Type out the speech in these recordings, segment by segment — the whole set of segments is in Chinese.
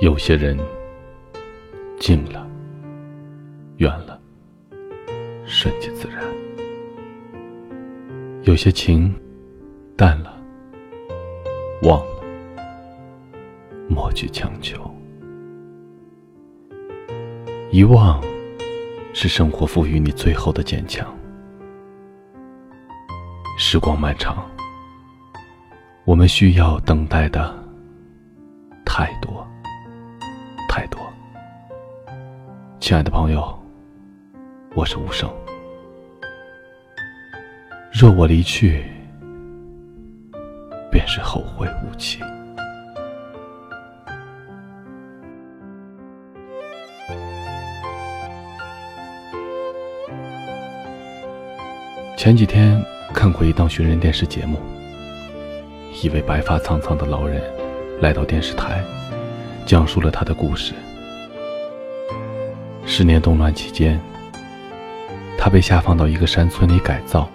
有些人近了，远了，顺其自然；有些情淡了，忘了，莫去强求。遗忘是生活赋予你最后的坚强。时光漫长，我们需要等待的太多。亲爱的朋友，我是无声。若我离去，便是后会无期。前几天看过一档寻人电视节目，一位白发苍苍的老人来到电视台。讲述了他的故事。十年动乱期间，他被下放到一个山村里改造。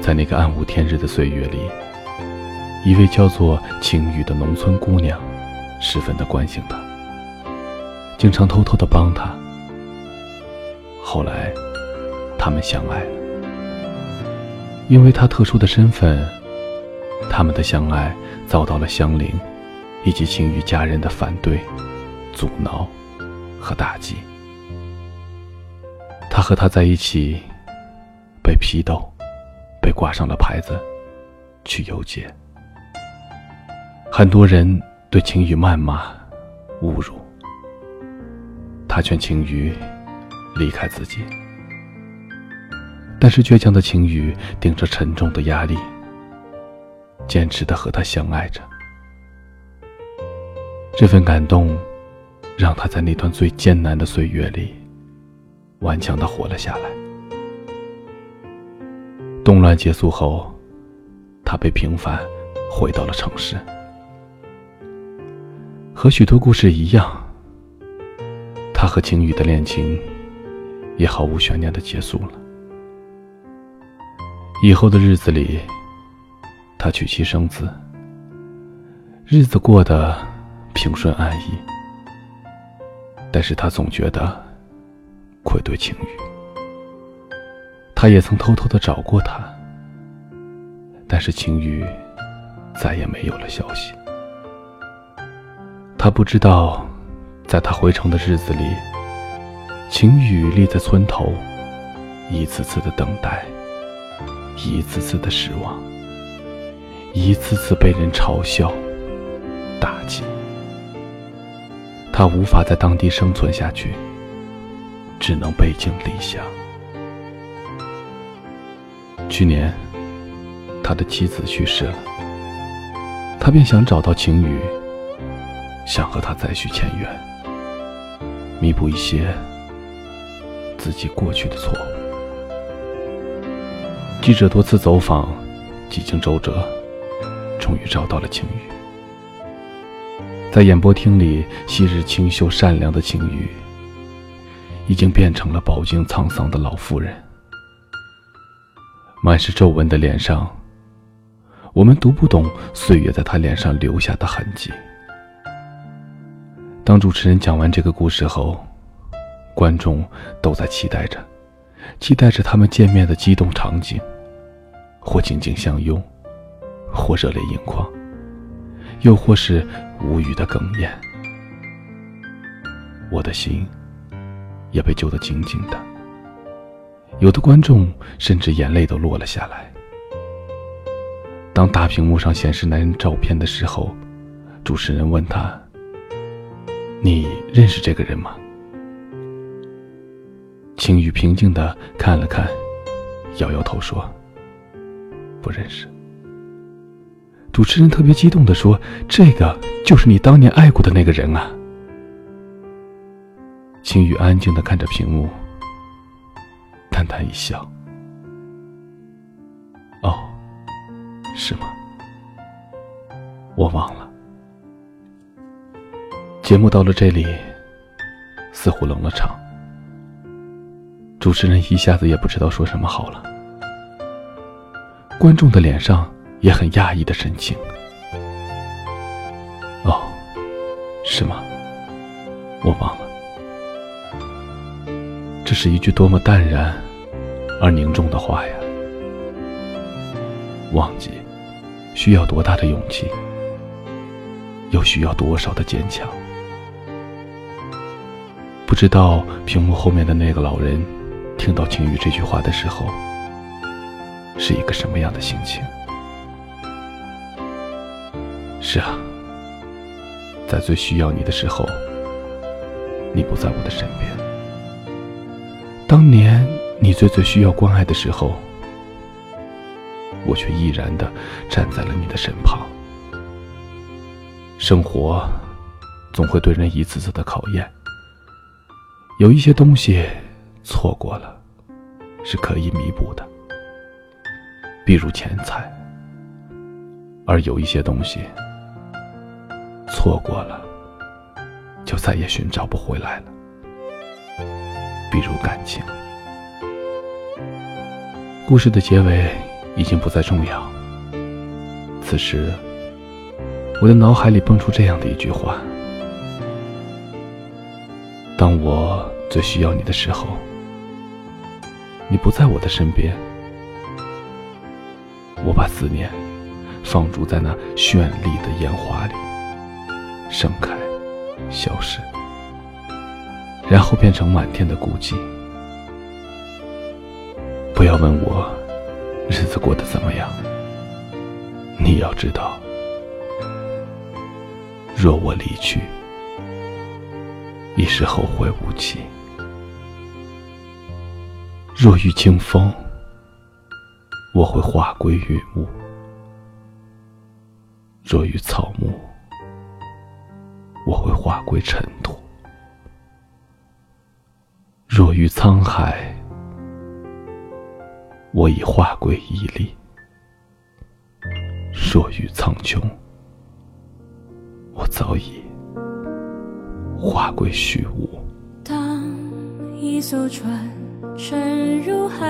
在那个暗无天日的岁月里，一位叫做晴雨的农村姑娘，十分的关心他，经常偷偷的帮他。后来，他们相爱了。因为他特殊的身份，他们的相爱遭到了乡邻。以及晴雨家人的反对、阻挠和打击，他和她在一起，被批斗，被挂上了牌子，去游街。很多人对晴雨谩骂、侮辱，他劝晴雨离开自己，但是倔强的晴雨顶着沉重的压力，坚持的和他相爱着。这份感动，让他在那段最艰难的岁月里，顽强的活了下来。动乱结束后，他被平反，回到了城市。和许多故事一样，他和晴雨的恋情，也毫无悬念的结束了。以后的日子里，他娶妻生子，日子过得。平顺安逸，但是他总觉得愧对晴雨。他也曾偷偷的找过他，但是晴雨再也没有了消息。他不知道，在他回城的日子里，晴雨立在村头，一次次的等待，一次次的失望，一次次被人嘲笑、打击。他无法在当地生存下去，只能背井离乡。去年，他的妻子去世了，他便想找到晴雨，想和他再续前缘，弥补一些自己过去的错误。记者多次走访，几经周折，终于找到了晴雨。在演播厅里，昔日清秀善良的晴雨，已经变成了饱经沧桑的老妇人。满是皱纹的脸上，我们读不懂岁月在她脸上留下的痕迹。当主持人讲完这个故事后，观众都在期待着，期待着他们见面的激动场景，或紧紧相拥，或热泪盈眶。又或是无语的哽咽，我的心也被揪得紧紧的。有的观众甚至眼泪都落了下来。当大屏幕上显示男人照片的时候，主持人问他：“你认识这个人吗？”青雨平静的看了看，摇摇头说：“不认识。”主持人特别激动的说：“这个就是你当年爱过的那个人啊！”青雨安静的看着屏幕，淡淡一笑：“哦，是吗？我忘了。”节目到了这里，似乎冷了场。主持人一下子也不知道说什么好了。观众的脸上。也很讶异的神情。哦，是吗？我忘了。这是一句多么淡然而凝重的话呀。忘记需要多大的勇气，又需要多少的坚强。不知道屏幕后面的那个老人听到晴雨这句话的时候。是一个什么样的心情？是啊，在最需要你的时候，你不在我的身边。当年你最最需要关爱的时候，我却毅然的站在了你的身旁。生活总会对人一次次的考验，有一些东西错过了是可以弥补的，比如钱财；而有一些东西错过了就再也寻找不回来了。比如感情，故事的结尾已经不再重要。此时，我的脑海里蹦出这样的一句话：当我最需要你的时候，你不在我的身边，我把思念放逐在那绚丽的烟花里，盛开，消失。然后变成满天的孤寂。不要问我日子过得怎么样，你要知道，若我离去，已是后会无期；若遇清风，我会化归云雾；若遇草木，我会化归尘土。若遇沧海，我已化归一粒；若遇苍穹，我早已化归虚无。当一艘船沉入海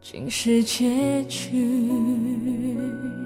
竟是结局。